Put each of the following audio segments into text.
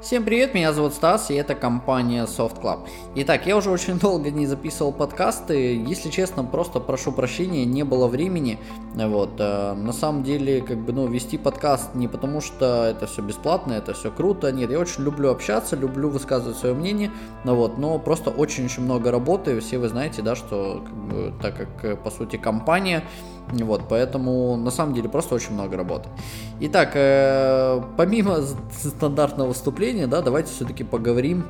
Всем привет, меня зовут Стас, и это компания Soft Club. Итак, я уже очень долго не записывал подкасты, если честно, просто прошу прощения, не было времени. Вот, э, на самом деле, как бы, ну, вести подкаст не потому, что это все бесплатно, это все круто, нет, я очень люблю общаться, люблю высказывать свое мнение, ну, вот, но просто очень-очень много работы, все вы знаете, да, что, как бы, так как, э, по сути, компания, вот, поэтому на самом деле просто очень много работы. Итак, э, помимо стандартного выступления, да, давайте все-таки поговорим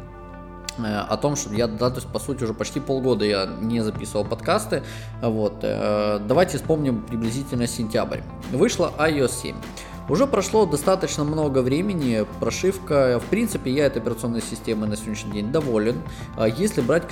э, о том, что я, да, то есть, по сути, уже почти полгода я не записывал подкасты. Вот, э, давайте вспомним приблизительно сентябрь. Вышла iOS 7. Уже прошло достаточно много времени, прошивка, в принципе, я этой операционной системой на сегодняшний день доволен, а если брать,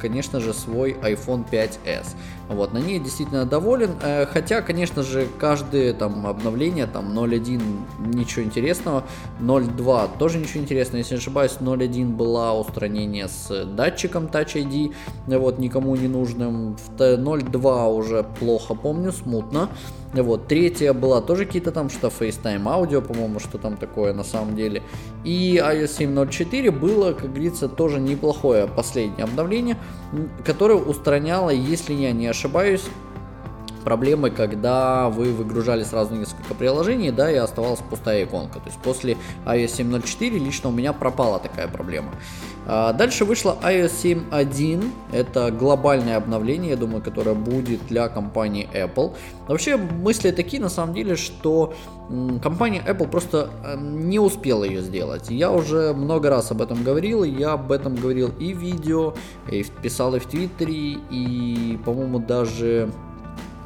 конечно же, свой iPhone 5s. Вот, на ней действительно доволен, э, хотя, конечно же, каждое там обновление, там 0.1 ничего интересного, 0.2 тоже ничего интересного, если не ошибаюсь, 0.1 была устранение с датчиком Touch ID, вот, никому не нужным, 0.2 уже плохо помню, смутно, вот, третья была тоже какие-то там, что FaceTime аудио, по-моему, что там такое на самом деле. И iOS 7.04 было, как говорится, тоже неплохое последнее обновление, которое устраняло, если я не ошибаюсь, ошибаюсь, проблемы, когда вы выгружали сразу несколько приложений, да, и оставалась пустая иконка. То есть после iOS 7.04 лично у меня пропала такая проблема. А, дальше вышла iOS 7.1, это глобальное обновление, я думаю, которое будет для компании Apple. Вообще мысли такие на самом деле, что компания Apple просто э, не успела ее сделать. Я уже много раз об этом говорил, я об этом говорил и в видео, и писал и в Твиттере, и, по-моему, даже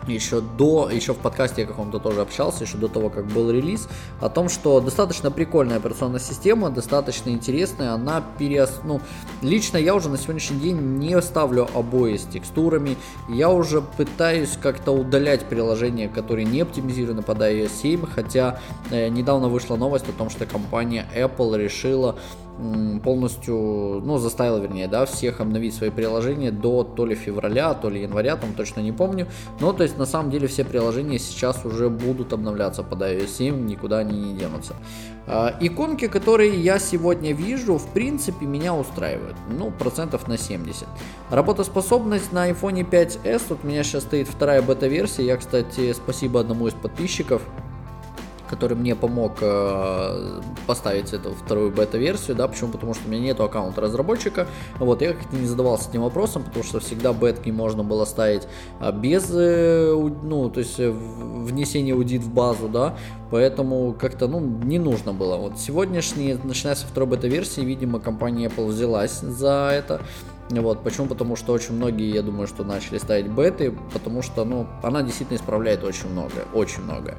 еще до, еще в подкасте я каком-то тоже общался, еще до того, как был релиз, о том, что достаточно прикольная операционная система, достаточно интересная, она переос... ну, лично я уже на сегодняшний день не ставлю обои с текстурами, я уже пытаюсь как-то удалять приложения, которые не оптимизированы под iOS 7, хотя э, недавно вышла новость о том, что компания Apple решила полностью, ну, заставила, вернее, да, всех обновить свои приложения до то ли февраля, то ли января, там точно не помню. Но, то есть, на самом деле, все приложения сейчас уже будут обновляться под iOS 7, никуда они не денутся. А, иконки, которые я сегодня вижу, в принципе, меня устраивают. Ну, процентов на 70. Работоспособность на iPhone 5s, вот у меня сейчас стоит вторая бета-версия. Я, кстати, спасибо одному из подписчиков, который мне помог э, поставить эту вторую бета-версию, да, почему? Потому что у меня нету аккаунта разработчика, вот, я как-то не задавался этим вопросом, потому что всегда бетки можно было ставить а, без, э, ну, то есть э, внесения аудит в базу, да, поэтому как-то, ну, не нужно было. Вот сегодняшний, начиная со второй бета-версии, видимо, компания Apple взялась за это, вот, почему? Потому что очень многие, я думаю, что начали ставить беты, потому что, ну, она действительно исправляет очень многое, очень многое.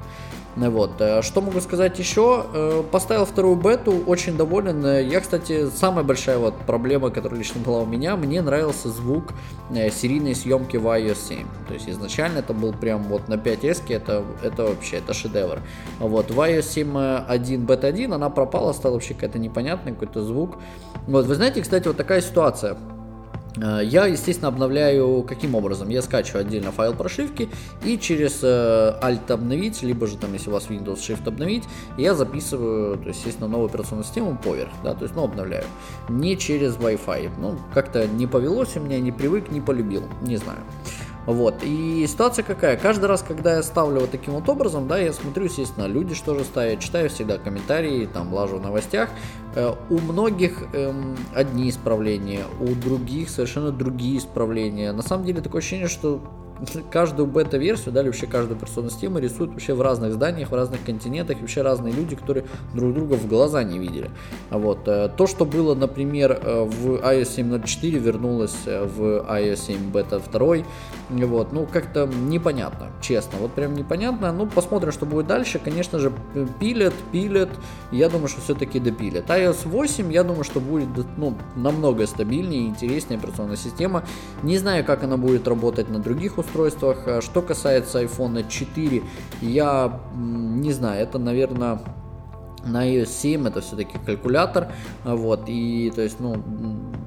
Вот. Э, что могу сказать еще? Э, поставил вторую бету, очень доволен. Э, я, кстати, самая большая вот проблема, которая лично была у меня, мне нравился звук серийной съемки в iOS 7. То есть изначально это был прям вот на 5S, это, это вообще, это шедевр. Вот. В iOS 7.1 бета 1 она пропала, стала вообще какая-то непонятная, какой-то звук. Вот, вы знаете, кстати, вот такая ситуация. Э, я, естественно, обновляю каким образом? Я скачиваю отдельно файл прошивки и через э, Alt обновить, либо же там, если у вас Windows Shift обновить, я записываю, то есть, естественно, новую операционную систему поверх, да, то есть, ну, обновляю. Не через Wi-Fi. Ну, как-то не повелось у меня, не привык, не полюбил, не знаю. Вот. И ситуация какая? Каждый раз, когда я ставлю вот таким вот образом, да, я смотрю, естественно, люди что же ставят, читаю всегда комментарии, там, лажу в новостях. Э, у многих эм, одни исправления, у других совершенно другие исправления. На самом деле такое ощущение, что каждую бета-версию, да, или вообще каждую персону системы рисуют вообще в разных зданиях, в разных континентах, вообще разные люди, которые друг друга в глаза не видели. Вот. Э, то, что было, например, э, в iOS 7.04, вернулось э, в iOS 7 бета 2, вот, ну, как-то непонятно, честно, вот прям непонятно, ну, посмотрим, что будет дальше, конечно же, пилят, пилят, я думаю, что все-таки допилят. iOS 8, я думаю, что будет, ну, намного стабильнее и интереснее операционная система, не знаю, как она будет работать на других устройствах, устройствах. А что касается iPhone 4, я не знаю, это, наверное, на iOS 7 это все-таки калькулятор, вот, и, то есть, ну,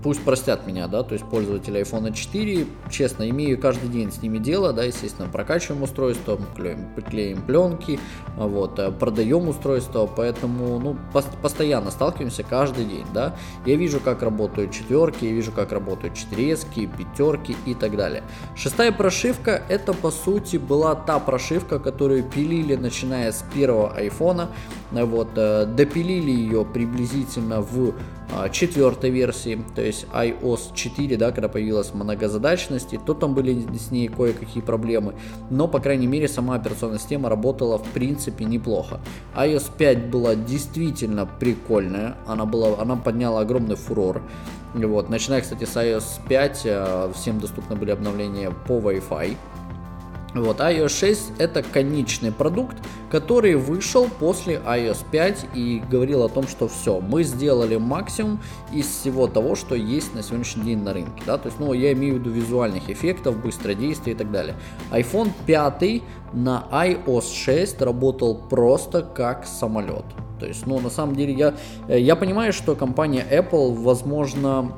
пусть простят меня, да, то есть пользователи iPhone 4, честно, имею каждый день с ними дело, да, естественно, прокачиваем устройство, клеим, клеим пленки, вот, э, продаем устройство, поэтому, ну, постоянно сталкиваемся каждый день, да, я вижу, как работают четверки, я вижу, как работают четырезки, пятерки и так далее. Шестая прошивка, это, по сути, была та прошивка, которую пилили, начиная с первого айфона, вот, э, допилили ее приблизительно в а, четвертой версии, то есть iOS 4, да, когда появилась многозадачность, то там были с ней кое-какие проблемы, но, по крайней мере, сама операционная система работала, в принципе, неплохо. iOS 5 была действительно прикольная, она, была, она подняла огромный фурор, вот, начиная, кстати, с iOS 5, э, всем доступны были обновления по Wi-Fi, вот, iOS 6 это конечный продукт, который вышел после iOS 5 и говорил о том, что все, мы сделали максимум из всего того, что есть на сегодняшний день на рынке. Да? То есть, ну, я имею в виду визуальных эффектов, быстродействия и так далее. iPhone 5 на iOS 6 работал просто как самолет. То есть, ну, на самом деле, я, э, я понимаю, что компания Apple, возможно,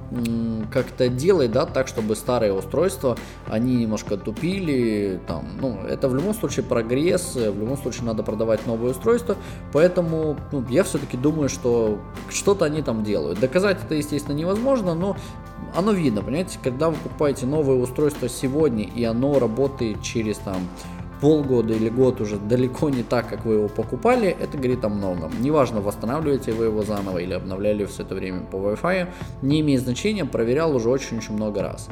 как-то делает, да, так, чтобы старые устройства, они немножко тупили, там, ну, это в любом случае прогресс, э, в любом случае надо продавать новые устройства, поэтому, ну, я все-таки думаю, что что-то они там делают. Доказать это, естественно, невозможно, но оно видно, понимаете, когда вы покупаете новое устройство сегодня, и оно работает через, там, полгода или год уже далеко не так, как вы его покупали, это говорит о многом. Неважно, восстанавливаете вы его заново или обновляли все это время по Wi-Fi, не имеет значения, проверял уже очень-очень много раз.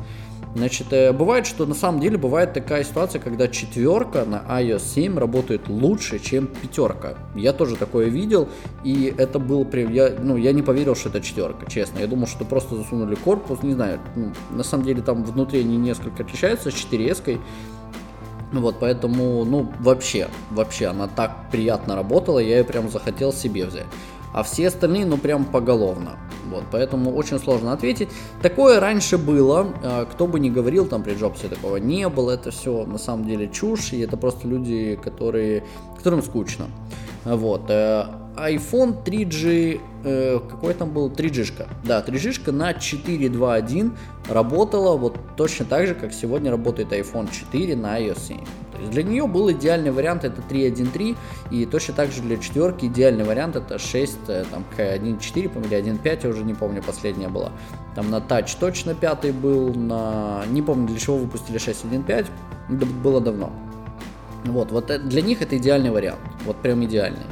Значит, э, бывает, что на самом деле бывает такая ситуация, когда четверка на iOS 7 работает лучше, чем пятерка. Я тоже такое видел, и это был прям, я, ну, я не поверил, что это четверка, честно. Я думал, что просто засунули корпус, не знаю, ну, на самом деле там внутри они несколько отличаются с 4S, вот, поэтому, ну, вообще, вообще, она так приятно работала, я ее прям захотел себе взять. А все остальные, ну, прям поголовно. Вот, поэтому очень сложно ответить. Такое раньше было, а, кто бы ни говорил, там при Джобсе такого не было, это все на самом деле чушь, и это просто люди, которые, которым скучно. Вот, э, iPhone 3G, э, какой там был, 3G, да, 3G на 4.2.1 работала вот точно так же, как сегодня работает iPhone 4 на iOS 7. То есть для нее был идеальный вариант это 3.1.3, и точно так же для четверки идеальный вариант это 6, э, там, 1.4, по или 1.5, я уже не помню, последняя была. Там на Touch точно пятый был, на... не помню для чего выпустили 6.1.5, это было давно. Вот, вот э, для них это идеальный вариант, вот прям идеальный.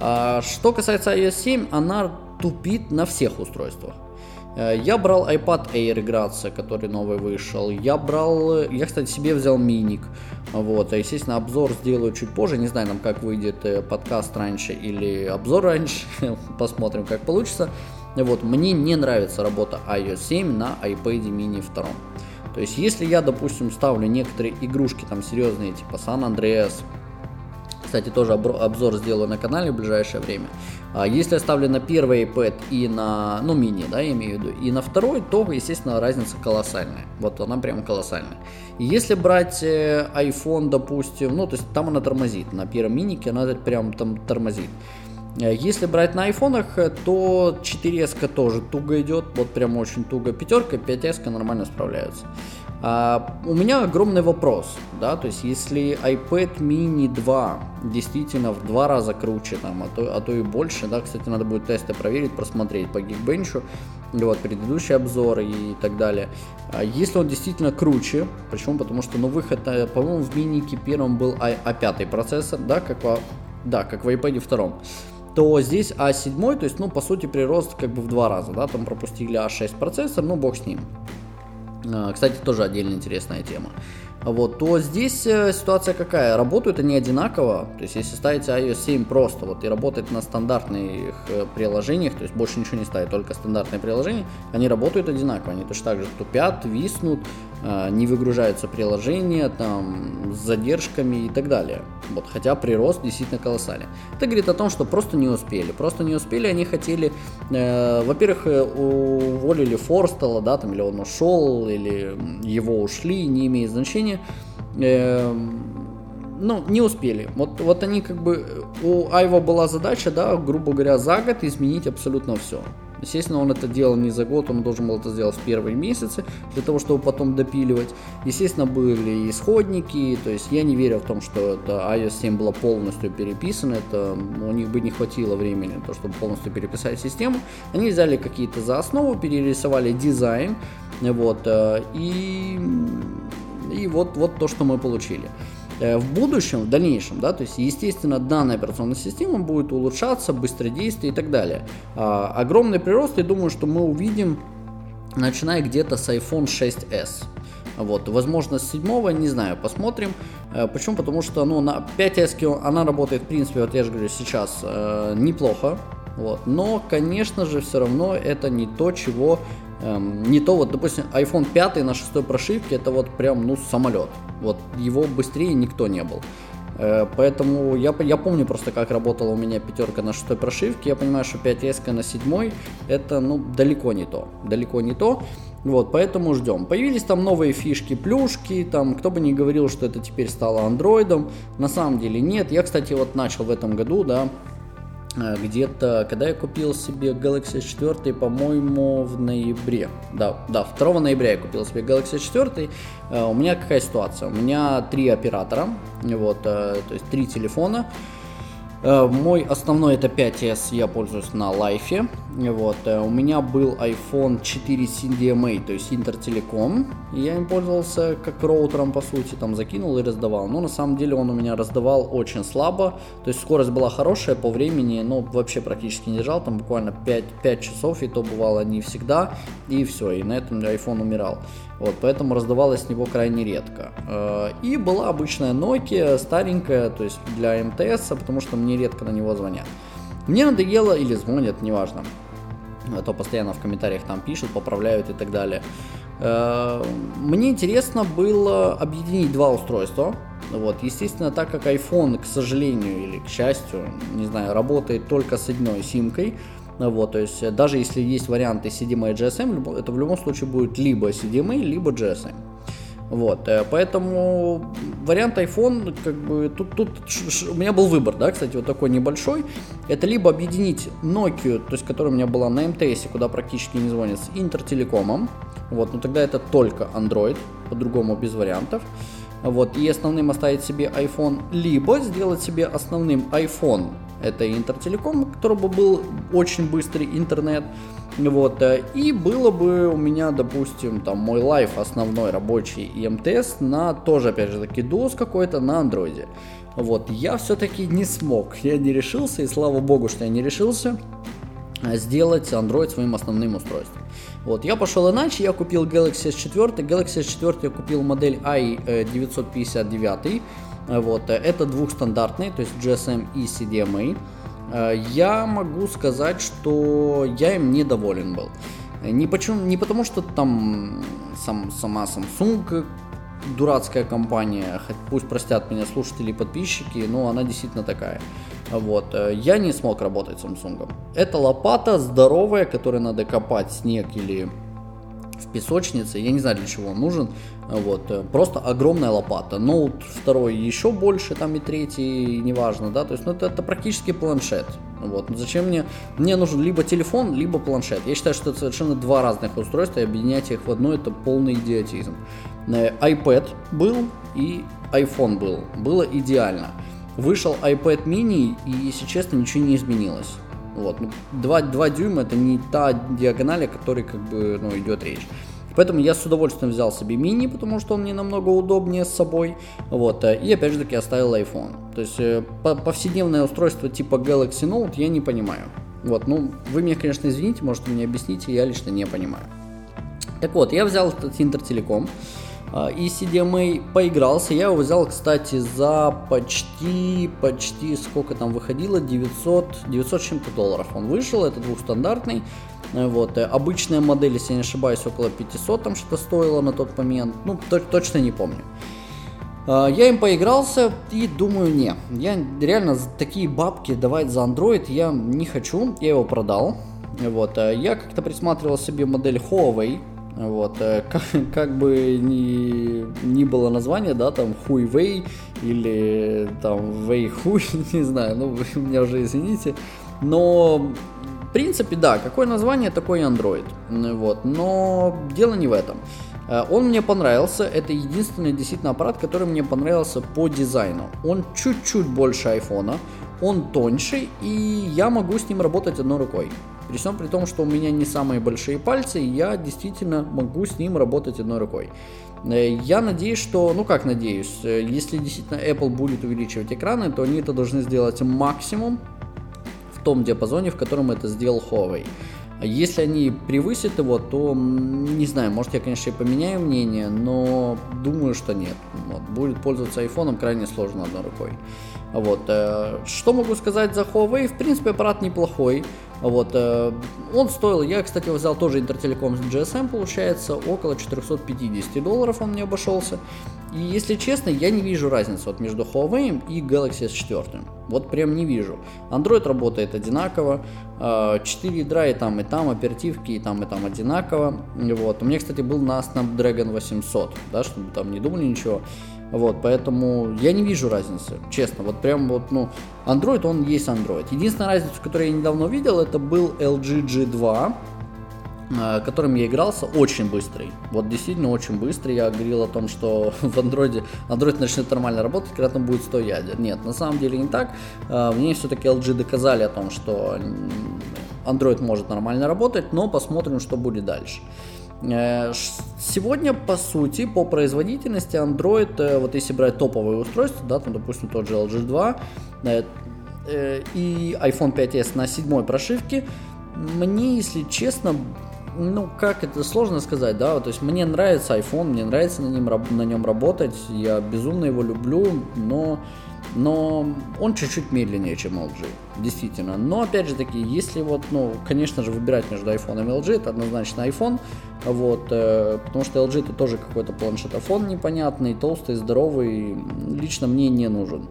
А, что касается iOS 7, она тупит на всех устройствах. Э, я брал iPad Air играться, который новый вышел. Я брал, я, кстати, себе взял миник. Вот, а, естественно, обзор сделаю чуть позже. Не знаю, нам как выйдет э, подкаст раньше или обзор раньше. Посмотрим, как получится. Вот, мне не нравится работа iOS 7 на iPad mini 2. То есть, если я, допустим, ставлю некоторые игрушки там серьезные, типа San Andreas, кстати, тоже обзор сделаю на канале в ближайшее время. А если оставлю на первый iPad и на, ну, мини, да, я имею в виду, и на второй, то, естественно, разница колоссальная. Вот она прям колоссальная. И если брать э, iPhone, допустим, ну, то есть там она тормозит, на первом минике она прям там тормозит. Э, если брать на айфонах, э, то 4S тоже туго идет, вот прям очень туго. Пятерка, 5S нормально справляются. А, у меня огромный вопрос, да, то есть если iPad mini 2 действительно в два раза круче, там, а, то, а то и больше, да, кстати, надо будет тесты проверить, просмотреть по Geekbench, вот, предыдущий обзор и так далее. А если он действительно круче, почему? Потому что, ну, выход, э, по-моему, в минике первом был A5 а процессор, да, как, во, да, как в iPad втором то здесь А7, то есть, ну, по сути, прирост как бы в два раза, да, там пропустили А6 процессор, ну, бог с ним. А, кстати, тоже отдельно интересная тема. Вот, то здесь э, ситуация какая? Работают они одинаково. То есть, если ставите iOS 7 просто вот и работает на стандартных э, приложениях, то есть больше ничего не ставить, только стандартные приложения, они работают одинаково. Они точно так же тупят, виснут, э, не выгружаются приложения, там, с задержками и так далее. Вот, хотя прирост действительно колоссальный. Это говорит о том, что просто не успели. Просто не успели, они хотели, э, во-первых, уволили Форстела, да, там, или он ушел, или его ушли, не имеет значения э, ну, не успели. Вот, вот они как бы, у Айва была задача, да, грубо говоря, за год изменить абсолютно все. Естественно, он это делал не за год, он должен был это сделать в первые месяцы, для того, чтобы потом допиливать. Естественно, были исходники, то есть я не верю в том, что это iOS 7 была полностью переписана, это у них бы не хватило времени, то, чтобы полностью переписать систему. Они взяли какие-то за основу, перерисовали дизайн, вот, э, и, и вот, вот то, что мы получили. Э, в будущем, в дальнейшем, да, то есть, естественно, данная операционная система будет улучшаться, быстродействие и так далее. А, огромный прирост, я думаю, что мы увидим, начиная где-то с iPhone 6s. Вот, возможно, с 7 не знаю, посмотрим. Э, почему? Потому что, ну, на 5s она работает, в принципе, вот я же говорю, сейчас э, неплохо. Вот, но, конечно же, все равно это не то, чего Эм, не то вот, допустим, iPhone 5 на шестой прошивке, это вот прям, ну, самолет. Вот его быстрее никто не был. Э, поэтому я, я помню просто, как работала у меня пятерка на шестой прошивке. Я понимаю, что 5S на седьмой это ну, далеко не то. Далеко не то. Вот, поэтому ждем. Появились там новые фишки, плюшки, там, кто бы не говорил, что это теперь стало андроидом. На самом деле нет. Я, кстати, вот начал в этом году, да, где-то, когда я купил себе Galaxy 4, по-моему, в ноябре. Да, да, 2 ноября я купил себе Galaxy 4. Э, у меня какая ситуация? У меня три оператора, вот, э, то есть три телефона. Э, мой основной это 5s, я пользуюсь на лайфе. Вот. Э, у меня был iPhone 4 CDMA, то есть Интертелеком. Я им пользовался как роутером, по сути, там закинул и раздавал. Но на самом деле он у меня раздавал очень слабо. То есть скорость была хорошая по времени, но вообще практически не держал. Там буквально 5, 5 часов, и то бывало не всегда. И все, и на этом iPhone умирал. Вот, поэтому раздавалось с него крайне редко. Э, и была обычная Nokia, старенькая, то есть для МТС, потому что мне редко на него звонят. Мне надоело или звонят, неважно. А то постоянно в комментариях там пишут, поправляют и так далее. Э, мне интересно было объединить два устройства. Вот, естественно, так как iPhone, к сожалению или к счастью, не знаю, работает только с одной симкой, вот, то есть даже если есть варианты CDMA и GSM, это в любом случае будет либо CDMA, либо GSM. Вот, э, поэтому вариант iPhone, как бы, тут, тут у меня был выбор, да, кстати, вот такой небольшой. Это либо объединить Nokia, то есть, которая у меня была на МТС, куда практически не звонит, с Интертелекомом. Вот, но тогда это только Android, по-другому без вариантов. Вот, и основным оставить себе iPhone, либо сделать себе основным iPhone это Интертелеком, у которого был очень быстрый интернет. Вот, э, и было бы у меня, допустим, там мой лайф основной рабочий и МТС на тоже, опять же таки, DOS какой-то на андроиде. Вот, я все-таки не смог, я не решился, и слава богу, что я не решился сделать Android своим основным устройством. Вот, я пошел иначе, я купил Galaxy S4, Galaxy S4 я купил модель i959, вот, это двухстандартный, то есть GSM и CDMA. Я могу сказать, что я им недоволен был. Не, почему, не потому, что там сам, сама Samsung дурацкая компания, хоть пусть простят меня слушатели и подписчики, но она действительно такая. Вот. Э, я не смог работать с Samsung. Это лопата здоровая, которой надо копать снег или в песочнице, я не знаю для чего он нужен, вот, э, просто огромная лопата. Ноут второй еще больше, там и третий, неважно, да, то есть, ну, это, это практически планшет. Вот, ну, зачем мне, мне нужен либо телефон, либо планшет. Я считаю, что это совершенно два разных устройства, и объединять их в одно, это полный идиотизм. Э, iPad был и iPhone был, было идеально. Вышел iPad mini, и, если честно, ничего не изменилось. Вот. 2, ну, 2 дюйма это не та диагональ, о которой как бы, ну, идет речь. Поэтому я с удовольствием взял себе мини, потому что он мне намного удобнее с собой. Вот, э, и опять же таки оставил iPhone. То есть э, повседневное устройство типа Galaxy Note я не понимаю. Вот, ну, вы меня, конечно, извините, может, вы мне объясните, я лично не понимаю. Так вот, я взял этот Интертелеком. А, и CDMA поигрался. Я его взял, кстати, за почти, почти сколько там выходило, 900, 900 чем-то долларов. Он вышел, это двухстандартный. Вот, э, обычная модель, если я не ошибаюсь, около 500 там что-то стоило на тот момент. Ну, точно не помню. А, я им поигрался и думаю, не, я реально такие бабки давать за Android я не хочу, я его продал. Вот, э, я как-то присматривал себе модель Huawei, вот, э, как, как бы ни, ни было название, да, там Хуй-Вей или там Вей Хуй, не знаю, ну вы меня уже извините, но в принципе, да, какое название, такой Android. Вот, но дело не в этом. Э, он мне понравился, это единственный действительно аппарат, который мне понравился по дизайну. Он чуть-чуть больше айфона, он тоньше, и я могу с ним работать одной рукой. При всем при том, что у меня не самые большие пальцы, я действительно могу с ним работать одной рукой. Э, я надеюсь, что, ну как надеюсь, э, если действительно Apple будет увеличивать экраны, то они это должны сделать максимум в том диапазоне, в котором это сделал Huawei. Если они превысят его, то не знаю, может я, конечно, и поменяю мнение, но думаю, что нет. Вот, будет пользоваться айфоном крайне сложно одной рукой. Вот, э, что могу сказать за Huawei? В принципе, аппарат неплохой. Вот, э, он стоил, я, кстати, взял тоже Интертелеком GSM, получается, около 450 долларов он мне обошелся. И если честно, я не вижу разницы вот между Huawei и Galaxy S4. Вот прям не вижу. Android работает одинаково, 4 ядра и там, и там, оперативки и там, и там одинаково. Вот. У меня, кстати, был на Snapdragon 800, да, чтобы там не думали ничего. Вот, поэтому я не вижу разницы, честно. Вот прям вот, ну, Android, он есть Android. Единственная разница, которую я недавно увидел, это был LG G2, э, которым я игрался, очень быстрый. Вот действительно очень быстрый. Я говорил о том, что в Android, Android начнет нормально работать, когда там будет 100 ядер. Нет, на самом деле не так. Э, мне все-таки LG доказали о том, что Android может нормально работать, но посмотрим, что будет дальше. Э, сегодня, по сути, по производительности Android, э, вот если брать топовые устройства, да, там, допустим, тот же LG 2 э, и iPhone 5s на седьмой прошивке, мне, если честно, ну, как это сложно сказать, да, то есть мне нравится iPhone, мне нравится на нем, на нем работать, я безумно его люблю, но но он чуть-чуть медленнее, чем LG, действительно. Но опять же таки, если вот, ну, конечно же, выбирать между iPhone и LG, это однозначно iPhone, вот, э, потому что LG это тоже какой-то планшетофон непонятный, толстый, здоровый, лично мне не нужен.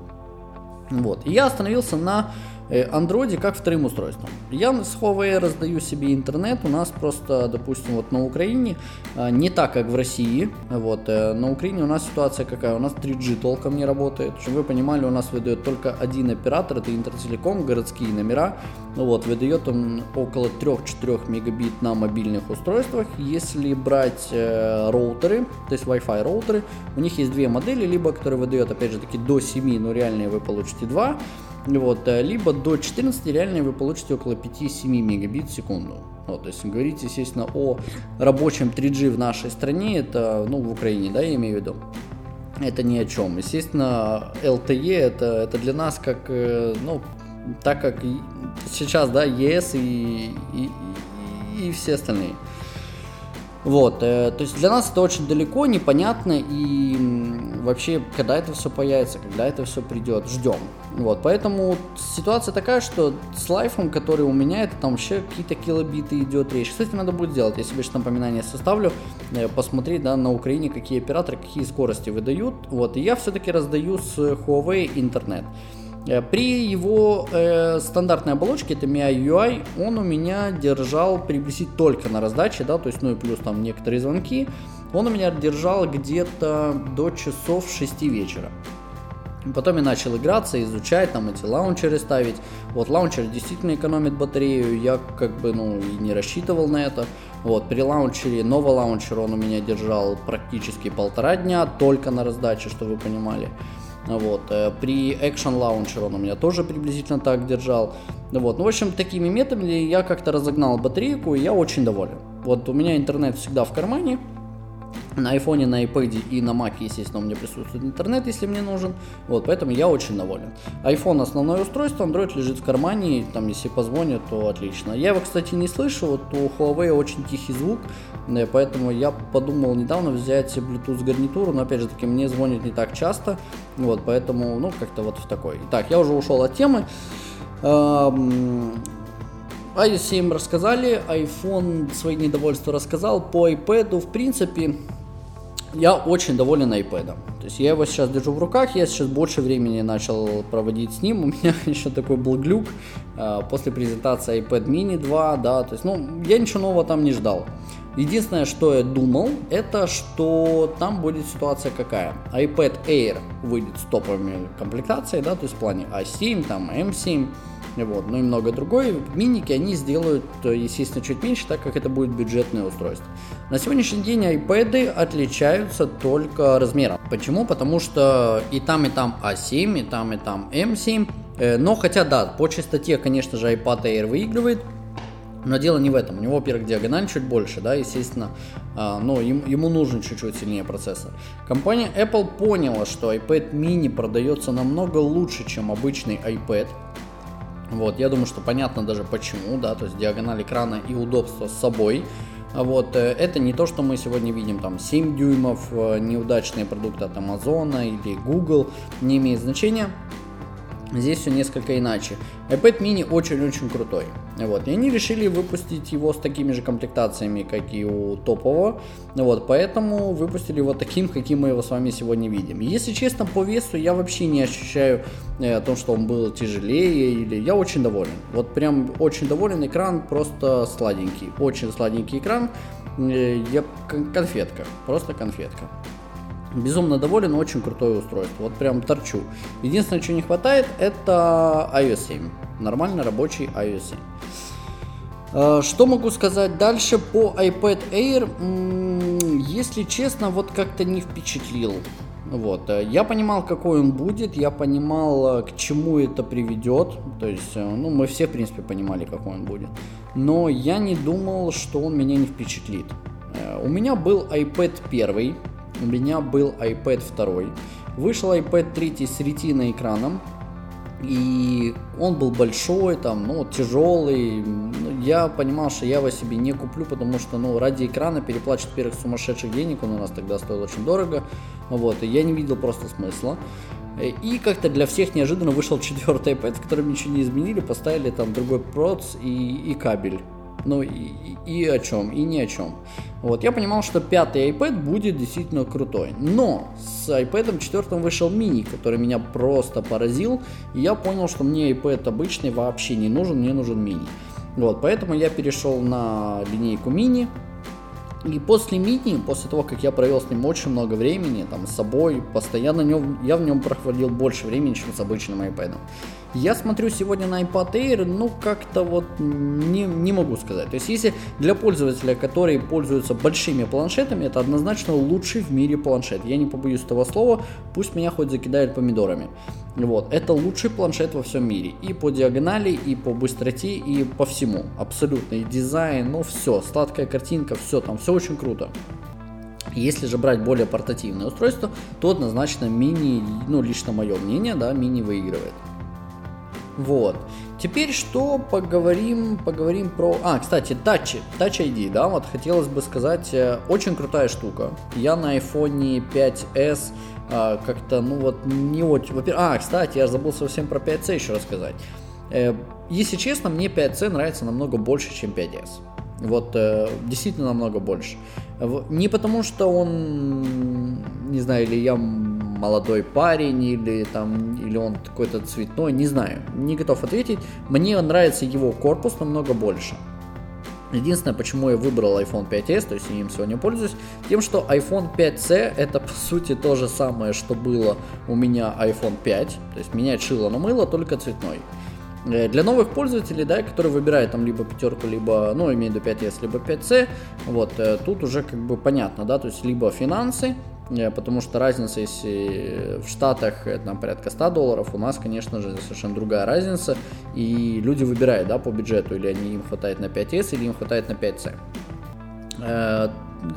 Вот, и я остановился на Android как вторым устройством. Я с Huawei раздаю себе интернет, у нас просто, допустим, вот на Украине, а, не так, как в России, вот, э, на Украине у нас ситуация какая, у нас 3G толком не работает, чтобы вы понимали, у нас выдает только один оператор, это Интертелеком, городские номера, вот, выдает он около 3-4 мегабит на мобильных устройствах, если брать э, роутеры, то есть Wi-Fi роутеры, у них есть две модели, либо которые выдает, опять же таки, до 7, но реальные вы получите 2, вот, э, либо до 14 реально вы получите около 5-7 мегабит в секунду. Вот, то есть говорить, естественно, о рабочем 3G в нашей стране, это, ну, в Украине, да, я имею в виду, это ни о чем. Естественно, LTE это, это для нас как, э, ну, так как сейчас, да, ЕС и, и, и, и все остальные. Вот, э, то есть для нас это очень далеко, непонятно, и вообще, когда это все появится, когда это все придет, ждем. Вот, поэтому ситуация такая, что с лайфом, который у меня, это там вообще какие-то килобиты идет речь. Кстати, надо будет сделать, я себе же напоминание составлю, э, посмотреть, да, на Украине, какие операторы, какие скорости выдают. Вот, и я все-таки раздаю с Huawei интернет. Э, при его э, стандартной оболочке, это MIUI UI, он у меня держал приблизительно только на раздаче, да, то есть, ну и плюс там некоторые звонки, он у меня держал где-то до часов 6 вечера. Потом я начал играться, изучать, там эти лаунчеры ставить. Вот лаунчер действительно экономит батарею, я как бы, ну, и не рассчитывал на это. Вот, при лаунчере, новый лаунчер он у меня держал практически полтора дня, только на раздаче, чтобы вы понимали. Вот. Э, при Action Launcher он у меня тоже приблизительно так держал. Вот. Ну, в общем, такими методами я как-то разогнал батарейку, и я очень доволен. Вот у меня интернет всегда в кармане, на айфоне, на iPad и на Mac, естественно, у меня присутствует интернет, если мне нужен. Вот, поэтому я очень доволен. iPhone основное устройство, Android лежит в кармане, там, если позвонят, то отлично. Я его, кстати, не слышу, вот у Huawei очень тихий звук, э, поэтому я подумал недавно взять Bluetooth гарнитуру, но опять же таки мне звонят не так часто, вот, поэтому, ну, как-то вот в такой. Итак, я уже ушел от темы iOS 7 рассказали, iPhone свои недовольства рассказал, по iPad, в принципе, я очень доволен iPad. То есть я его сейчас держу в руках, я сейчас больше времени начал проводить с ним. У меня еще такой был глюк э, после презентации iPad mini 2, да, то есть, ну, я ничего нового там не ждал. Единственное, что я думал, это что там будет ситуация какая. iPad Air выйдет с топовыми комплектацией, да, то есть в плане A7, там M7, вот, ну и многое другое. Миники они сделают, естественно, чуть меньше, так как это будет бюджетное устройство. На сегодняшний день iPad отличаются только размером. Почему? Потому что и там, и там A7, и там, и там M7. Э, но хотя да, по частоте, конечно же, iPad Air выигрывает, но дело не в этом. У него, во-первых, диагональ чуть больше, да, естественно, а, но ему нужен чуть-чуть сильнее процессор. Компания Apple поняла, что iPad mini продается намного лучше, чем обычный iPad. Вот, я думаю, что понятно даже почему, да, то есть диагональ экрана и удобство с собой. Вот, э, это не то, что мы сегодня видим, там, 7 дюймов, э, неудачные продукты от Amazon или Google, не имеет значения. Здесь все несколько иначе. iPad mini очень-очень крутой. Вот. И они решили выпустить его с такими же комплектациями, как и у топового. Вот. Поэтому выпустили его таким, каким мы его с вами сегодня видим. Если честно, по весу я вообще не ощущаю э, о том, что он был тяжелее. Или... Я очень доволен. Вот прям очень доволен. Экран просто сладенький. Очень сладенький экран. Э, я... Конфетка. Просто конфетка. Безумно доволен, очень крутое устройство. Вот прям торчу. Единственное, что не хватает, это iOS 7. Нормально рабочий iOS 7. А, что могу сказать дальше по iPad Air? Если честно, вот как-то не впечатлил. Вот. Э, я понимал, какой он будет, я понимал, э, к чему это приведет. То есть, э, ну, мы все, в принципе, понимали, какой он будет. Но я не думал, что он меня не впечатлит. У меня был iPad первый, у меня был iPad 2. Вышел iPad 3 с ретиной экраном. И он был большой, там, ну, тяжелый. Я понимал, что я его себе не куплю, потому что, ну, ради экрана переплачивать первых сумасшедших денег, он у нас тогда стоил очень дорого. Вот, и я не видел просто смысла. И как-то для всех неожиданно вышел четвертый iPad, в котором ничего не изменили, поставили там другой проц и, и кабель. Ну и, и о чем, и ни о чем. Вот, я понимал, что пятый iPad будет действительно крутой. Но с iPad 4 вышел мини, который меня просто поразил. И я понял, что мне iPad обычный вообще не нужен, мне нужен мини. Вот, поэтому я перешел на линейку мини. И после мини, после того, как я провел с ним очень много времени, там, с собой, постоянно нем, я в нем проводил больше времени, чем с обычным iPad. Я смотрю сегодня на iPad Air, ну как-то вот не, не могу сказать. То есть если для пользователя, который пользуется большими планшетами, это однозначно лучший в мире планшет. Я не побоюсь этого слова, пусть меня хоть закидают помидорами. Вот, это лучший планшет во всем мире. И по диагонали, и по быстроте, и по всему. Абсолютно. И дизайн, ну все, сладкая картинка, все там, все очень круто. Если же брать более портативное устройство, то однозначно мини, ну лично мое мнение, да, мини выигрывает. Вот. Теперь что поговорим, поговорим про... А, кстати, Touch, Touch ID, да, вот хотелось бы сказать, э, очень крутая штука. Я на iPhone 5s а, как-то, ну вот, не очень... А, кстати, я забыл совсем про 5c еще рассказать. Э, если честно, мне 5c нравится намного больше, чем 5s. Вот, э, действительно намного больше. Не потому, что он, не знаю, или я молодой парень или там или он какой-то цветной, не знаю, не готов ответить. Мне нравится его корпус намного больше. Единственное, почему я выбрал iPhone 5s, то есть я им сегодня пользуюсь, тем, что iPhone 5c это по сути то же самое, что было у меня iPhone 5, то есть менять шило на мыло, только цветной. Э, для новых пользователей, да, которые выбирают там либо пятерку, либо, ну, имею в виду 5s, либо 5c, вот, э, тут уже как бы понятно, да, то есть либо финансы, потому что разница, если в Штатах там, порядка 100 долларов, у нас, конечно же, совершенно другая разница, и люди выбирают, да, по бюджету, или они им хватает на 5S, или им хватает на 5C. Э,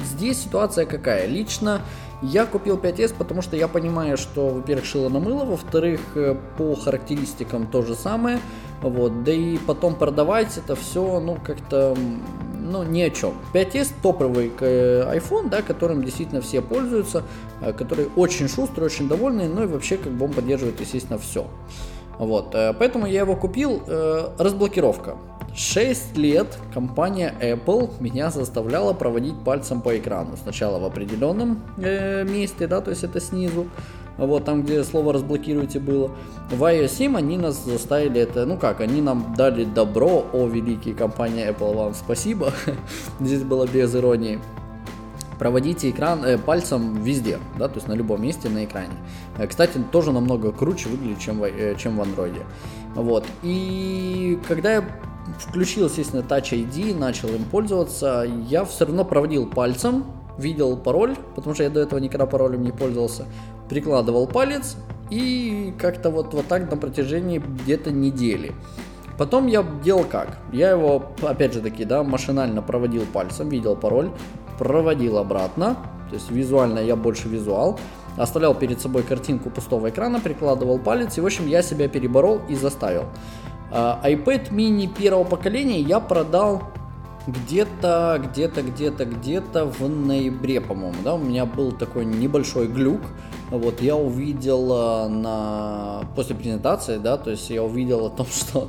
здесь ситуация какая? Лично я купил 5S, потому что я понимаю, что, во-первых, шило на мыло, во-вторых, э, по характеристикам то же самое, вот, да и потом продавать это все, ну, как-то ну, ни о чем. 5S топовый э, iPhone, да, которым действительно все пользуются, э, который очень шустрый, очень довольный, ну и вообще как бы он поддерживает, естественно, все. Вот, э, поэтому я его купил. Разблокировка. 6 лет компания Apple меня заставляла проводить пальцем по экрану. Сначала в определенном месте, да, то есть это снизу, вот там, где слово разблокируйте было. В iOS 7 они нас заставили это, ну как, они нам дали добро, о, великие компания Apple, вам спасибо, здесь было без иронии. проводите экран э, пальцем везде, да, то есть на любом месте на экране. Э, кстати, тоже намного круче выглядит, чем в, э, чем в андроиде. Вот. И когда я включил, естественно, Touch ID, начал им пользоваться, я все равно проводил пальцем, видел пароль, потому что я до этого никогда паролем не пользовался, прикладывал палец и как-то вот, вот так на протяжении где-то недели. Потом я делал как? Я его, опять же таки, да, машинально проводил пальцем, видел пароль, проводил обратно, то есть визуально я больше визуал, оставлял перед собой картинку пустого экрана, прикладывал палец, и в общем я себя переборол и заставил. А, iPad mini первого поколения я продал где-то, где-то, где-то, где-то в ноябре, по-моему, да, у меня был такой небольшой глюк, вот, я увидел а, на, после презентации, да, то есть я увидел о том, что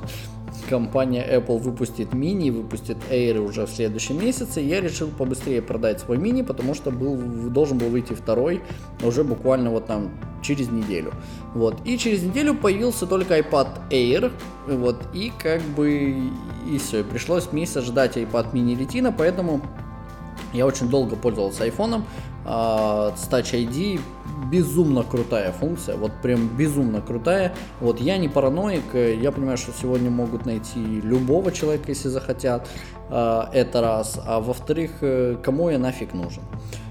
компания Apple выпустит мини, выпустит Air уже в следующем месяце. Я решил побыстрее продать свой мини, потому что был, должен был выйти второй уже буквально вот там через неделю. Вот. И через неделю появился только iPad Air. Вот. И как бы и все. Пришлось месяц ждать iPad mini Retina, поэтому я очень долго пользовался айфоном. А, Touch ID безумно крутая функция, вот прям безумно крутая. Вот я не параноик, я понимаю, что сегодня могут найти любого человека, если захотят, э, это раз. А во-вторых, э, кому я нафиг нужен.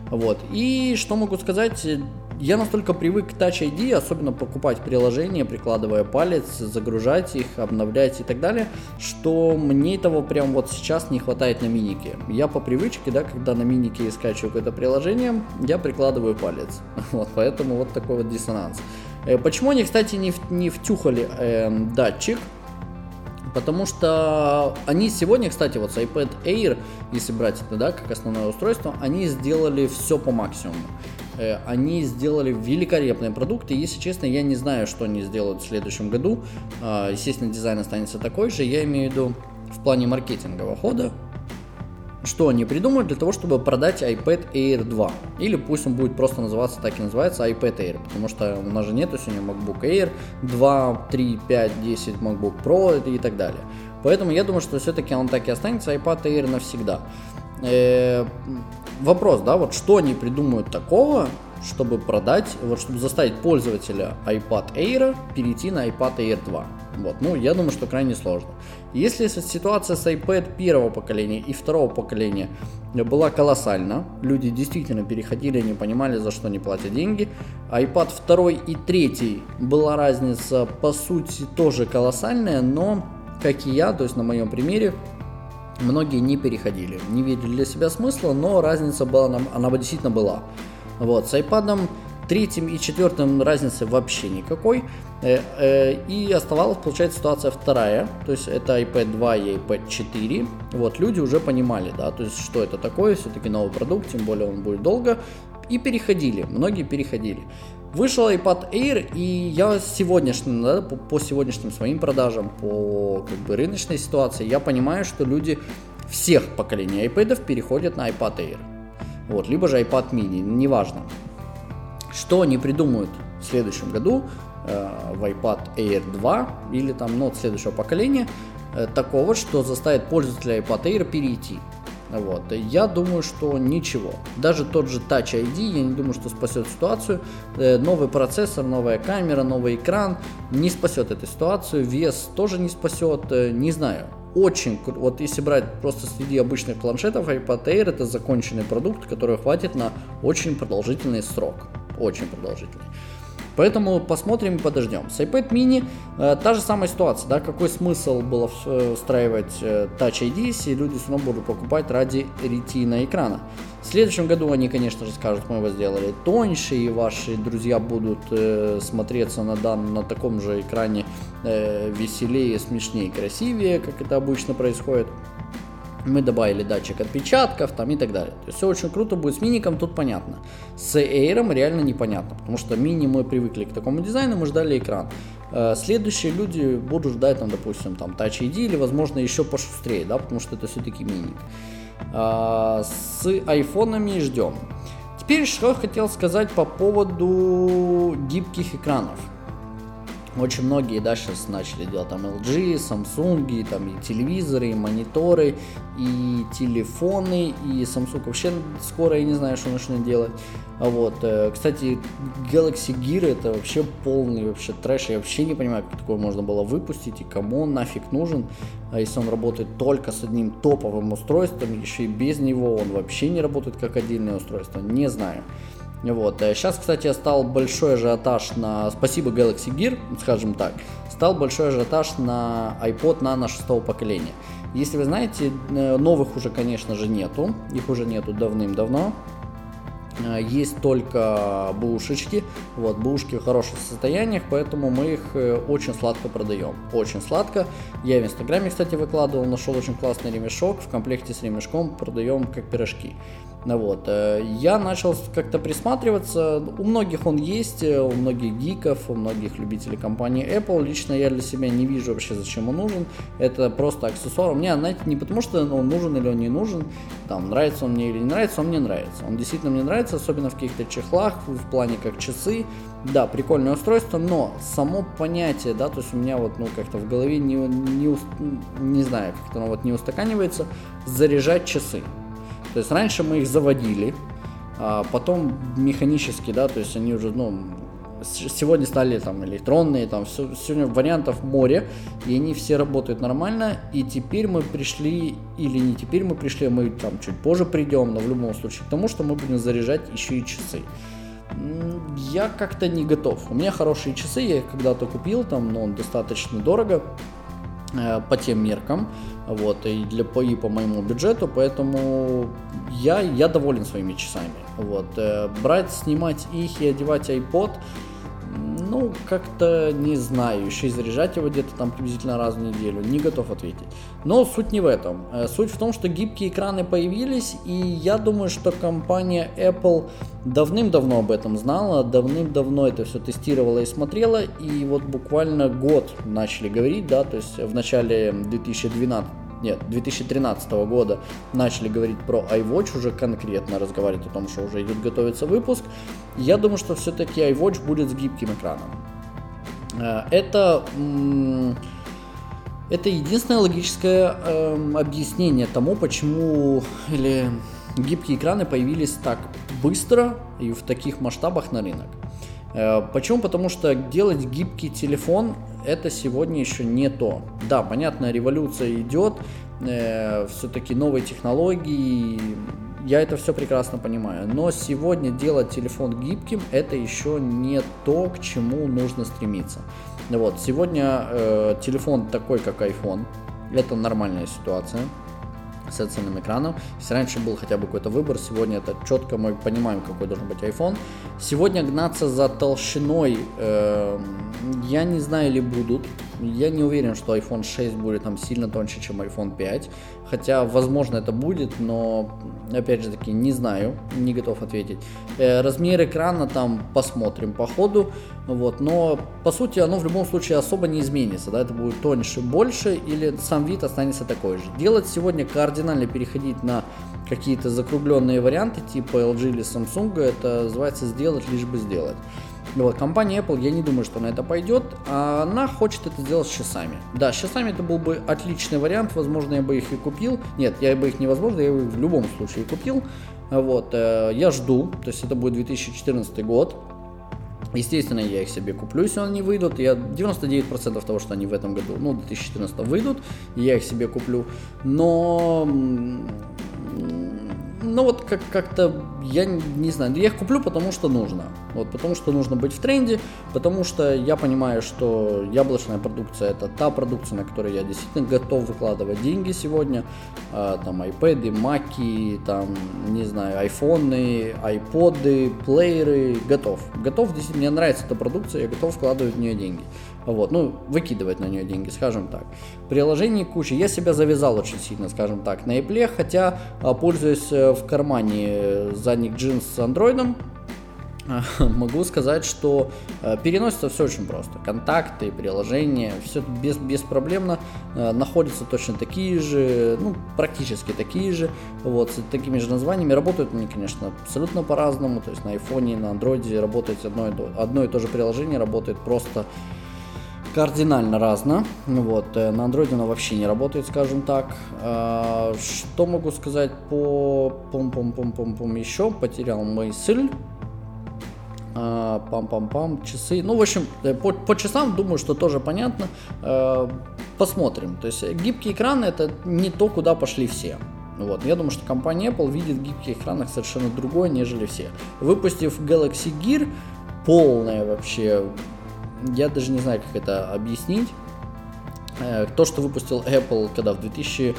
Вот. И что могу сказать, я настолько привык к Touch ID, особенно покупать приложения, прикладывая палец, загружать их, обновлять и так далее, что мне этого прям вот сейчас не хватает на минике. Я по привычке, да, когда на минике скачиваю какое-то приложение, я прикладываю палец. Вот, поэтому вот такой вот диссонанс. Э, почему они, кстати, не, не втюхали э, датчик? Потому что они сегодня, кстати, вот с iPad Air, если брать это, да, как основное устройство, они сделали все по максимуму. Э, они сделали великолепные продукты. Если честно, я не знаю, что они сделают в следующем году. А, естественно, дизайн останется такой же. Я имею в виду в плане маркетингового хода что они придумают для того, чтобы продать iPad Air 2. Или пусть он будет просто называться, так и называется, iPad Air, потому что у нас же нету сегодня MacBook Air 2, 3, 5, 10, MacBook Pro и так далее. Поэтому я думаю, что все-таки он так и останется, iPad Air навсегда. Вопрос, да, вот что они придумают такого, чтобы продать, вот чтобы заставить пользователя iPad Air перейти на iPad Air 2. Вот, ну, я думаю, что крайне сложно. Если ситуация с iPad первого поколения и второго поколения была колоссальна, люди действительно переходили, не понимали, за что они платят деньги, iPad второй и третий была разница, по сути, тоже колоссальная, но, как и я, то есть на моем примере, многие не переходили, не видели для себя смысла, но разница была, она действительно была. Вот, с iPad третьим и четвертым разницы вообще никакой. Э, э, и оставалась, получается, ситуация вторая. То есть это iPad 2 и iPad 4. Вот, люди уже понимали, да, то есть что это такое, все-таки новый продукт, тем более он будет долго. И переходили, многие переходили. Вышел iPad Air, и я сегодняшним, да, по, сегодняшним своим продажам, по как бы, рыночной ситуации, я понимаю, что люди всех поколений iPad переходят на iPad Air. Вот, либо же iPad mini, неважно. Что они придумают в следующем году э, в iPad Air 2 или там, ну, от следующего поколения, э, такого, что заставит пользователя iPad Air перейти. Вот. Я думаю, что ничего. Даже тот же Touch ID, я не думаю, что спасет ситуацию. Э, новый процессор, новая камера, новый экран не спасет эту ситуацию. Вес тоже не спасет. Э, не знаю очень, вот если брать просто среди обычных планшетов, iPad Air это законченный продукт, который хватит на очень продолжительный срок, очень продолжительный. Поэтому посмотрим и подождем. С iPad mini э, та же самая ситуация, да, какой смысл было э, встраивать э, Touch ID, если люди все равно будут покупать ради ретина экрана. В следующем году они, конечно же, скажут, мы его сделали тоньше, и ваши друзья будут э, смотреться на, дан, на таком же экране э, веселее, смешнее, красивее, как это обычно происходит мы добавили датчик отпечатков там и так далее. То есть все очень круто будет с миником, тут понятно. С Air реально непонятно, потому что мини мы привыкли к такому дизайну, мы ждали экран. Э, следующие люди будут ждать там, допустим, там Touch ID или, возможно, еще пошустрее, да, потому что это все-таки миник. Э, с айфонами ждем. Теперь что хотел сказать по поводу гибких экранов. Очень многие, да, сейчас начали делать там LG, Samsung, там и телевизоры, и мониторы, и телефоны, и Samsung вообще скоро, я не знаю, что начнут делать. А вот, э, кстати, Galaxy Gear это вообще полный вообще трэш, я вообще не понимаю, как такое можно было выпустить, и кому он нафиг нужен, а если он работает только с одним топовым устройством, еще и без него он вообще не работает как отдельное устройство, не знаю. Вот. Сейчас, э, кстати, стал большой ажиотаж на... Спасибо Galaxy Gear, скажем так. Стал большой ажиотаж на iPod Nano 6 поколения. Если вы знаете, э, новых уже, конечно же, нету. Их уже нету давным-давно. Э, есть только бушечки. Вот, бушки в хороших состояниях, поэтому мы их очень сладко продаем. Очень сладко. Я в Инстаграме, кстати, выкладывал, нашел очень классный ремешок. В комплекте с ремешком продаем как пирожки. Ну вот. Э, я начал как-то присматриваться. У многих он есть, э, у многих гиков, у многих любителей компании Apple. Лично я для себя не вижу вообще, зачем он нужен. Это просто аксессуар. Мне, знаете, не потому что он нужен или он не нужен, там, нравится он мне или не нравится, он мне нравится. Он действительно мне нравится, особенно в каких-то чехлах, в плане как часы. Да, прикольное устройство, но само понятие, да, то есть у меня вот, ну, как-то в голове не, не, не знаю, как-то оно вот не устаканивается, заряжать часы. То есть раньше мы их заводили, а потом механически, да, то есть они уже, ну, сегодня стали там электронные, там все, сегодня вариантов море, и они все работают нормально, и теперь мы пришли, или не теперь мы пришли, а мы там чуть позже придем, но в любом случае к тому, что мы будем заряжать еще и часы. Я как-то не готов. У меня хорошие часы, я их когда-то купил, там, но он достаточно дорого по тем меркам вот, и, для, и по моему бюджету, поэтому я, я доволен своими часами. Вот. Э, брать, снимать их и одевать iPod, ну, как-то не знаю, еще и заряжать его где-то там приблизительно раз в неделю, не готов ответить. Но суть не в этом. Э, суть в том, что гибкие экраны появились, и я думаю, что компания Apple давным-давно об этом знала, давным-давно это все тестировала и смотрела, и вот буквально год начали говорить, да, то есть в начале 2012 нет, 2013 года начали говорить про iWatch, уже конкретно разговаривать о том, что уже идет готовиться выпуск. Я думаю, что все-таки iWatch будет с гибким экраном. Э, это, это единственное логическое э, объяснение тому, почему или гибкие экраны появились так быстро и в таких масштабах на рынок. Э, почему? Потому что делать гибкий телефон это сегодня еще не то. Да, понятно, революция идет, э, все-таки новые технологии, я это все прекрасно понимаю. Но сегодня делать телефон гибким это еще не то, к чему нужно стремиться. Вот, сегодня э, телефон такой, как iPhone, это нормальная ситуация с цельным экраном. Если раньше был хотя бы какой-то выбор, сегодня это четко мы понимаем, какой должен быть iPhone. Сегодня гнаться за толщиной э, я не знаю, или будут. Я не уверен, что iPhone 6 будет там сильно тоньше, чем iPhone 5. Хотя, возможно, это будет, но, опять же таки, не знаю, не готов ответить. Э, размер экрана там посмотрим по ходу. Вот, но, по сути, оно в любом случае особо не изменится. Да? Это будет тоньше, больше, или сам вид останется такой же. Делать сегодня кардинально переходить на какие-то закругленные варианты типа LG или Samsung, это называется сделать лишь бы сделать. Вот, компания Apple, я не думаю, что на это пойдет, а она хочет это сделать с часами. Да, с часами это был бы отличный вариант, возможно, я бы их и купил. Нет, я бы их невозможно, я бы их в любом случае купил. Вот, э, я жду, то есть это будет 2014 год. Естественно, я их себе куплю, если они выйдут. Я 99% того, что они в этом году, ну, 2014 выйдут, я их себе куплю. Но ну вот как- как-то, я не знаю, я их куплю, потому что нужно. Вот, потому что нужно быть в тренде, потому что я понимаю, что яблочная продукция это та продукция, на которой я действительно готов выкладывать деньги сегодня. А, там iPad, Mac, там, не знаю, айфоны, айподы, плееры, готов. Готов, действительно, мне нравится эта продукция, я готов вкладывать в нее деньги. Вот, ну, выкидывать на нее деньги, скажем так. Приложений куча. Я себя завязал очень сильно, скажем так, на Apple, хотя а, пользуюсь э, в кармане э, задних джинс с андроидом, могу сказать, что э, переносится все очень просто. Контакты, приложения, все без, беспроблемно находятся точно такие же, ну, практически такие же, вот, с такими же названиями. Работают они, конечно, абсолютно по-разному, то есть на iPhone, на Android работает одно и, то, одно и то же приложение, работает просто кардинально разно. Вот, э, на андроиде она вообще не работает, скажем так. А, что могу сказать по пом-пом-пом-пом-пом еще? Потерял мысль. А, пам-пам-пам, часы. Ну, в общем, э, по, по часам думаю, что тоже понятно. А, посмотрим. То есть гибкие экраны это не то, куда пошли все. Вот. Я думаю, что компания Apple видит в гибких экранах совершенно другое, нежели все. Выпустив Galaxy Gear, полное вообще я даже не знаю, как это объяснить. Э, то, что выпустил Apple, когда в 2000,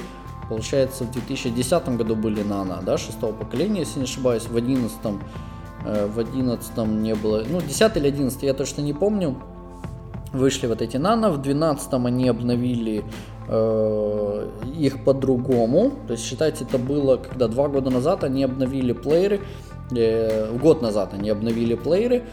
получается, в 2010 году были Nano, да, шестого поколения, если не ошибаюсь, в 11 э, в 11 не было, ну, 10 или 11, я точно не помню, вышли вот эти Nano, в 12 они обновили э, их по-другому, то есть считайте, это было, когда два года назад они обновили плееры, э, год назад они обновили плееры,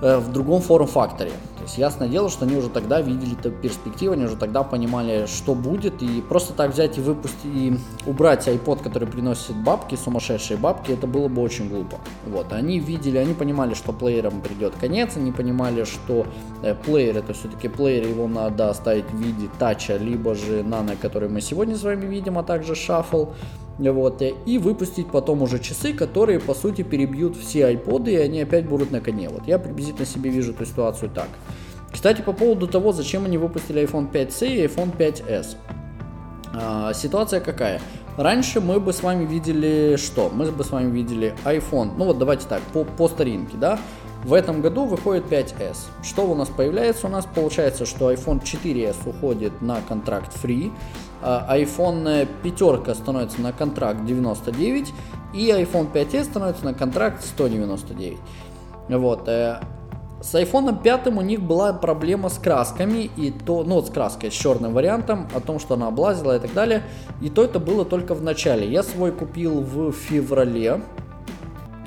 в другом форм-факторе. То есть ясное дело, что они уже тогда видели эту перспективу, они уже тогда понимали, что будет, и просто так взять и выпустить, и убрать iPod, который приносит бабки, сумасшедшие бабки, это было бы очень глупо. Вот, они видели, они понимали, что плеерам придет конец, они понимали, что э, плеер это все-таки плеер, его надо оставить в виде тача, либо же нано, который мы сегодня с вами видим, а также шаффл, вот, и выпустить потом уже часы, которые по сути перебьют все айподы, и они опять будут на коне. Вот я приблизительно себе вижу эту ситуацию так. Кстати, по поводу того, зачем они выпустили iPhone 5C и iPhone 5s. А, ситуация какая? Раньше мы бы с вами видели что? Мы бы с вами видели iPhone, ну вот давайте так, по, по старинке, да? В этом году выходит 5s. Что у нас появляется? У нас получается, что iPhone 4s уходит на контракт free, iPhone 5 становится на контракт 99 и iPhone 5s становится на контракт 199. Вот. Э, с iPhone 5 у них была проблема с красками, и то, ну с краской, с черным вариантом, о том, что она облазила и так далее. И то это было только в начале. Я свой купил в феврале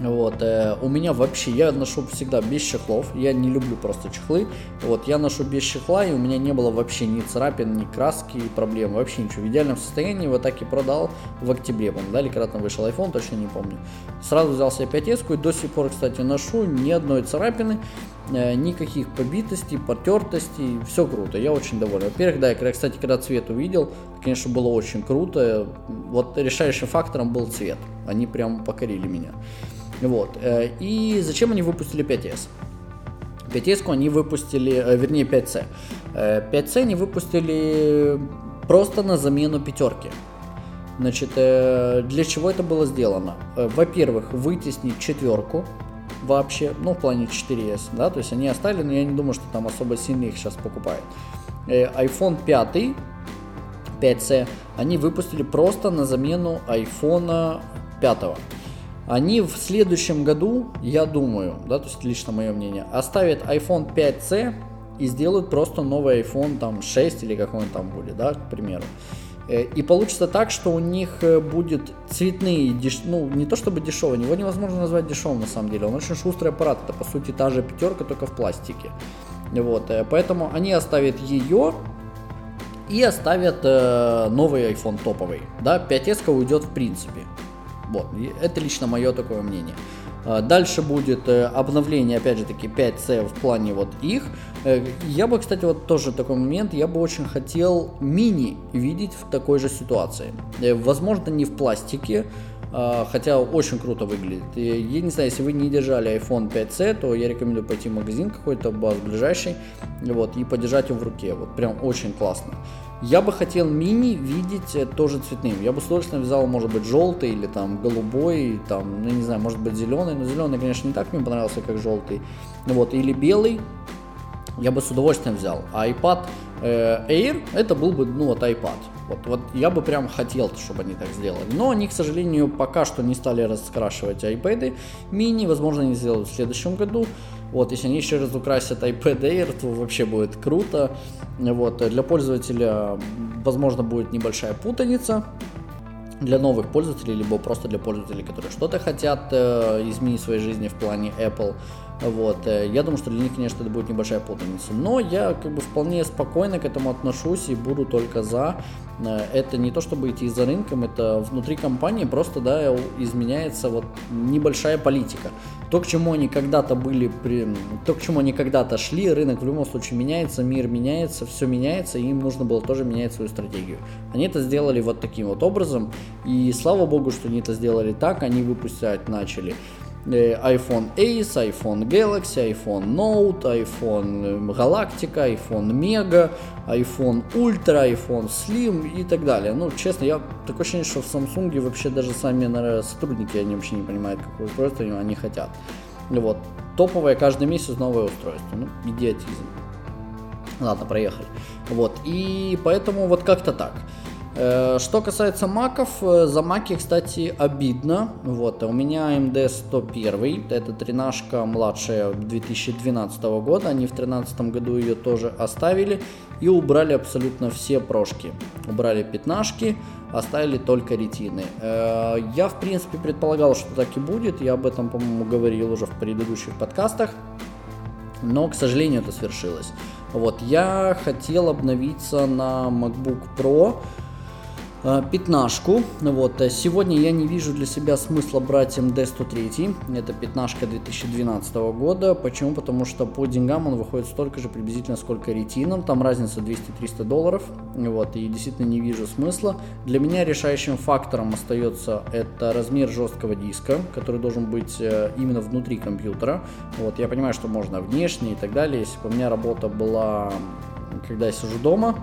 вот, э, у меня вообще, я ношу всегда без чехлов, я не люблю просто чехлы, вот, я ношу без чехла, и у меня не было вообще ни царапин, ни краски, проблем, вообще ничего, в идеальном состоянии, вот так и продал в октябре, помню, да, или когда там вышел iPhone, точно не помню. Сразу взял себе 5S, и до сих пор, кстати, ношу, ни одной царапины, э, никаких побитостей, потертостей, все круто, я очень доволен. Во-первых, да, я, кстати, когда цвет увидел, конечно, было очень круто, вот решающим фактором был цвет, они прям покорили меня. Вот. Э, и зачем они выпустили 5S? 5S они выпустили, э, вернее 5C. 5C э, они выпустили просто на замену пятерки. Значит, для чего это было сделано? Во-первых, вытеснить четверку вообще, ну, в плане 4S, да, то есть они оставили, но я не думаю, что там особо сильно их сейчас покупают. iPhone 5, 5C, они выпустили просто на замену iPhone 5. Они в следующем году, я думаю, да, то есть лично мое мнение, оставят iPhone 5C и сделают просто новый iPhone там 6 или какой он там будет, да, к примеру. Э, и получится так, что у них э, будет цветные, деш... ну не то чтобы дешевый, его невозможно назвать дешевым на самом деле, он очень шустрый аппарат, это по сути та же пятерка, только в пластике. Вот, э, поэтому они оставят ее и оставят э, новый iPhone топовый, да, 5S уйдет в принципе. Вот, это лично мое такое мнение. А, дальше будет э, обновление, опять же таки, 5C в плане вот их. Э, я бы, кстати, вот тоже такой момент, я бы очень хотел мини видеть в такой же ситуации. Э, возможно, не в пластике, а, хотя очень круто выглядит. Я не знаю, если вы не держали iPhone 5C, то я рекомендую пойти в магазин какой-то, ближайший, вот, и подержать его в руке. Вот прям очень классно. Я бы хотел мини видеть э, тоже цветным. Я бы с удовольствием взял, может быть, желтый или там голубой, там, ну не знаю, может быть, зеленый. Но зеленый, конечно, не так мне понравился, как желтый. Вот, или белый. Я бы с удовольствием взял. А iPad э, Air, это был бы, ну, вот iPad. Вот, вот я бы прям хотел, чтобы они так сделали. Но они, к сожалению, пока что не стали раскрашивать iPad мини. Возможно, они сделают в следующем году. Вот, если они еще раз украсят iPad Air, то вообще будет круто. Вот, для пользователя, возможно, будет небольшая путаница для новых пользователей, либо просто для пользователей, которые что-то хотят э, изменить в своей жизни в плане Apple. Вот. Э, я думаю, что для них, конечно, это будет небольшая путаница. Но я как бы вполне спокойно к этому отношусь и буду только за. Э, это не то, чтобы идти за рынком, это внутри компании просто, да, изменяется вот небольшая политика. То, к чему они когда-то были, при... то, к чему они когда-то шли, рынок в любом случае меняется, мир меняется, все меняется, и им нужно было тоже менять свою стратегию. Они это сделали вот таким вот образом, и слава богу, что они это сделали так, они выпускать начали iPhone Ace, iPhone Galaxy, iPhone Note, iPhone э, Galactica, iPhone Mega, iPhone Ultra, iPhone Slim и так далее. Ну, честно, я такое ощущение, что в Samsung вообще даже сами наверное, сотрудники, они вообще не понимают, какое устройство они хотят. Вот. Топовое каждый месяц новое устройство. Ну, идиотизм. Ладно, проехали. Вот. И поэтому вот как-то так. Э, что касается маков, э, за маки, кстати, обидно. Вот, у меня AMD 101, это тринашка младшая 2012 года, они в 2013 году ее тоже оставили и убрали абсолютно все прошки. Убрали пятнашки, оставили только ретины. Э, я, в принципе, предполагал, что так и будет, я об этом, по-моему, говорил уже в предыдущих подкастах, но, к сожалению, это свершилось. Вот, я хотел обновиться на MacBook Pro, пятнашку. Вот. Э, сегодня я не вижу для себя смысла брать MD103. Это пятнашка 2012 года. Почему? Потому что по деньгам он выходит столько же приблизительно, сколько ретином. Там разница 200-300 долларов. Вот. И действительно не вижу смысла. Для меня решающим фактором остается это размер жесткого диска, который должен быть э, именно внутри компьютера. Вот. Я понимаю, что можно внешне и так далее. Если бы у меня работа была, когда я сижу дома,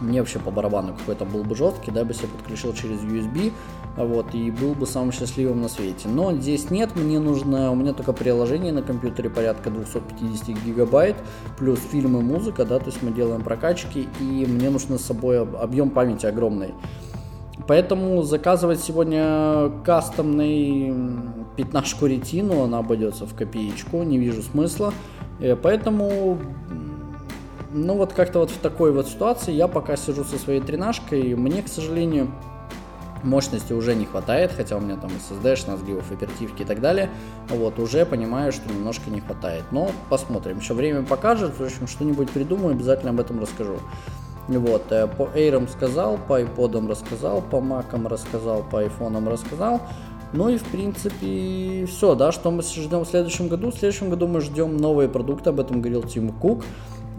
мне вообще по барабану какой-то был бы жесткий, да, бы себе подключил через USB, вот, и был бы самым счастливым на свете. Но здесь нет, мне нужно, у меня только приложение на компьютере порядка 250 гигабайт, плюс фильмы, музыка, да, то есть мы делаем прокачки, и мне нужно с собой объем памяти огромный. Поэтому заказывать сегодня кастомный пятнашку ретину, она обойдется в копеечку, не вижу смысла. Э, поэтому ну вот как-то вот в такой вот ситуации я пока сижу со своей тренажкой, мне, к сожалению, мощности уже не хватает, хотя у меня там SSD, 16 гигов оперативки и так далее, вот, уже понимаю, что немножко не хватает, но посмотрим, еще время покажет, в общем, что-нибудь придумаю, обязательно об этом расскажу. Вот, э, по Air сказал, по iPod рассказал, по Mac рассказал, по iPhone рассказал, ну и в принципе все, да, что мы ждем в следующем году. В следующем году мы ждем новые продукты, об этом говорил Тим Кук.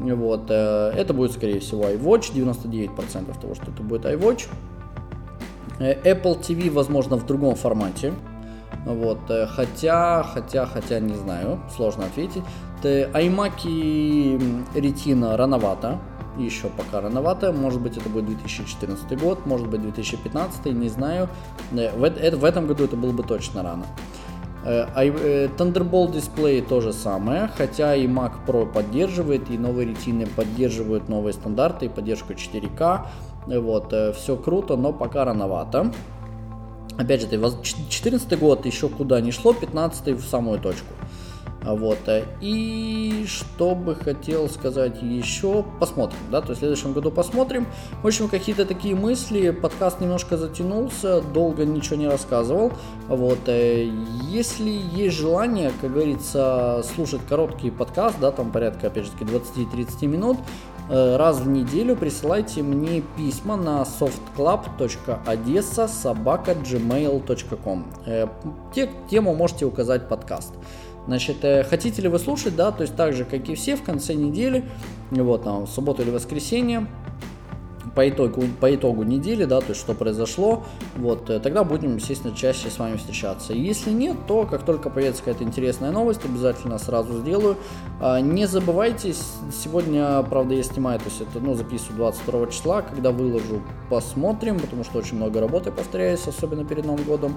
Вот, э, это будет, скорее всего, iWatch, 99% того, что это будет iWatch. Э, Apple TV, возможно, в другом формате. Вот, э, хотя, хотя, хотя, не знаю, сложно ответить. iMac и Retina рановато, еще пока рановато, может быть это будет 2014 год, может быть 2015, не знаю. В, в этом году это было бы точно рано. Э, э, Thunderbolt дисплей то же самое, хотя и Mac Pro поддерживает, и новые ретины поддерживают новые стандарты и поддержку 4К. Вот, э, все круто, но пока рановато. Опять же, 2014 год еще куда не шло, 15 в самую точку. Вот. Э, и что бы хотел сказать еще, посмотрим, да, то есть в следующем году посмотрим. В общем, какие-то такие мысли, подкаст немножко затянулся, долго ничего не рассказывал. Вот. Э, если есть желание, как говорится, слушать короткий подкаст, да, там порядка, опять же 20-30 минут, э, раз в неделю присылайте мне письма на softclub.odessa.gmail.com. Тему можете указать подкаст. Значит, э, хотите ли вы слушать, да, то есть так же, как и все, в конце недели, вот, там, в субботу или воскресенье, по итогу, по итогу недели, да, то есть что произошло, вот, э, тогда будем, естественно, чаще с вами встречаться. Если нет, то как только появится какая-то интересная новость, обязательно сразу сделаю. А, не забывайте, сегодня, правда, я снимаю, то есть это, ну, записываю 22 числа, когда выложу, посмотрим, потому что очень много работы, повторяюсь, особенно перед Новым годом.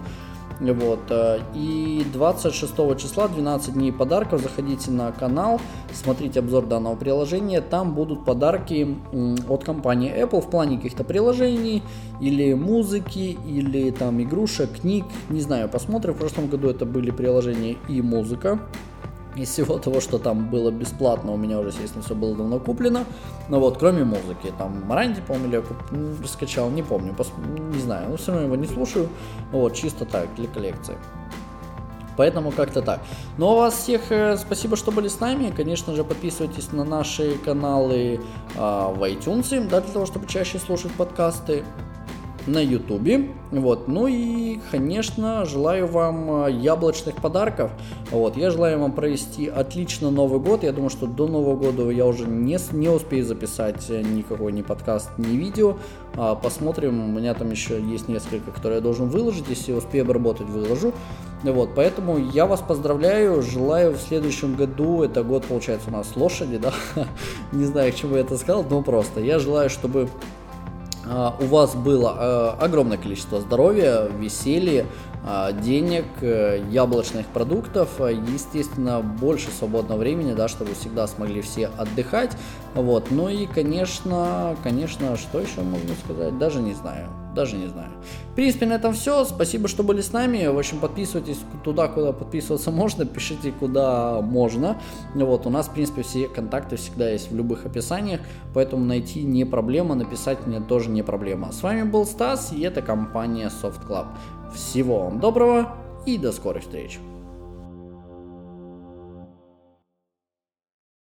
Вот. Э, и 26 числа, 12 дней подарков, заходите на канал, смотрите обзор данного приложения, там будут подарки от компании Apple в плане каких-то приложений, или музыки, или там игрушек, книг, не знаю, посмотрим. В прошлом году это были приложения и музыка, из всего того, что там было бесплатно, у меня уже, естественно, все было давно куплено. Но вот, кроме музыки, там Маранди, по-моему, я куп... скачал, не помню, пос... не знаю, но все равно его не слушаю. Вот, чисто так, для коллекции. Поэтому как-то так. Ну а вас всех э, спасибо, что были с нами. Конечно же, подписывайтесь на наши каналы э, в iTunes, да, для того, чтобы чаще слушать подкасты на ютубе. Вот. Ну и, конечно, желаю вам э, яблочных подарков. Вот. Я желаю вам провести отлично Новый год. Я думаю, что до Нового года я уже не, не успею записать э, никакой ни подкаст, ни видео. А, посмотрим. У меня там еще есть несколько, которые я должен выложить. Если успею обработать, выложу. Вот, поэтому я вас поздравляю, желаю в следующем году, это год получается у нас лошади, да, не знаю, к чему я это сказал, но просто, я желаю, чтобы а, у вас было а, огромное количество здоровья, веселья, а, денег, э, яблочных продуктов, естественно, больше свободного времени, да, чтобы всегда смогли все отдыхать. Вот. Ну и, конечно, конечно, что еще можно сказать? Даже не знаю. Даже не знаю. В принципе, на этом все. Спасибо, что были с нами. В общем, подписывайтесь туда, куда подписываться можно. Пишите, куда можно. Вот, у нас, в принципе, все контакты всегда есть в любых описаниях. Поэтому найти не проблема, написать мне тоже не проблема. С вами был Стас, и это компания Soft Club. Всего вам доброго и до скорых встреч!